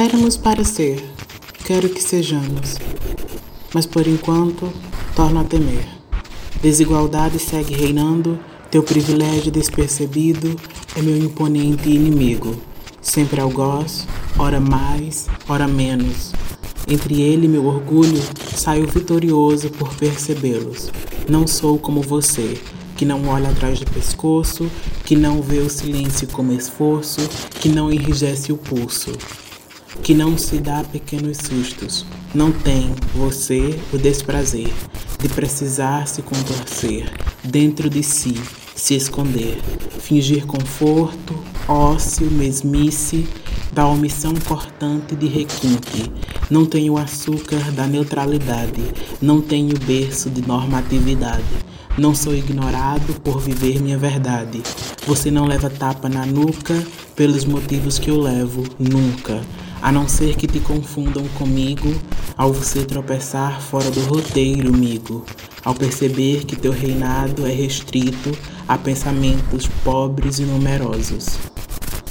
Éramos para ser, quero que sejamos, mas por enquanto torno a temer. Desigualdade segue reinando, teu privilégio despercebido é meu imponente inimigo. Sempre algoz, ora mais, ora menos. Entre ele e meu orgulho, saio vitorioso por percebê-los. Não sou como você, que não olha atrás do pescoço, que não vê o silêncio como esforço, que não enrijece o pulso que não se dá pequenos sustos. Não tem, você, o desprazer de precisar se contorcer dentro de si, se esconder, fingir conforto, ócio, mesmice, da omissão cortante de requinte. Não tenho açúcar da neutralidade, não tenho berço de normatividade. Não sou ignorado por viver minha verdade. Você não leva tapa na nuca pelos motivos que eu levo, nunca a não ser que te confundam comigo ao você tropeçar fora do roteiro, amigo, ao perceber que teu reinado é restrito a pensamentos pobres e numerosos.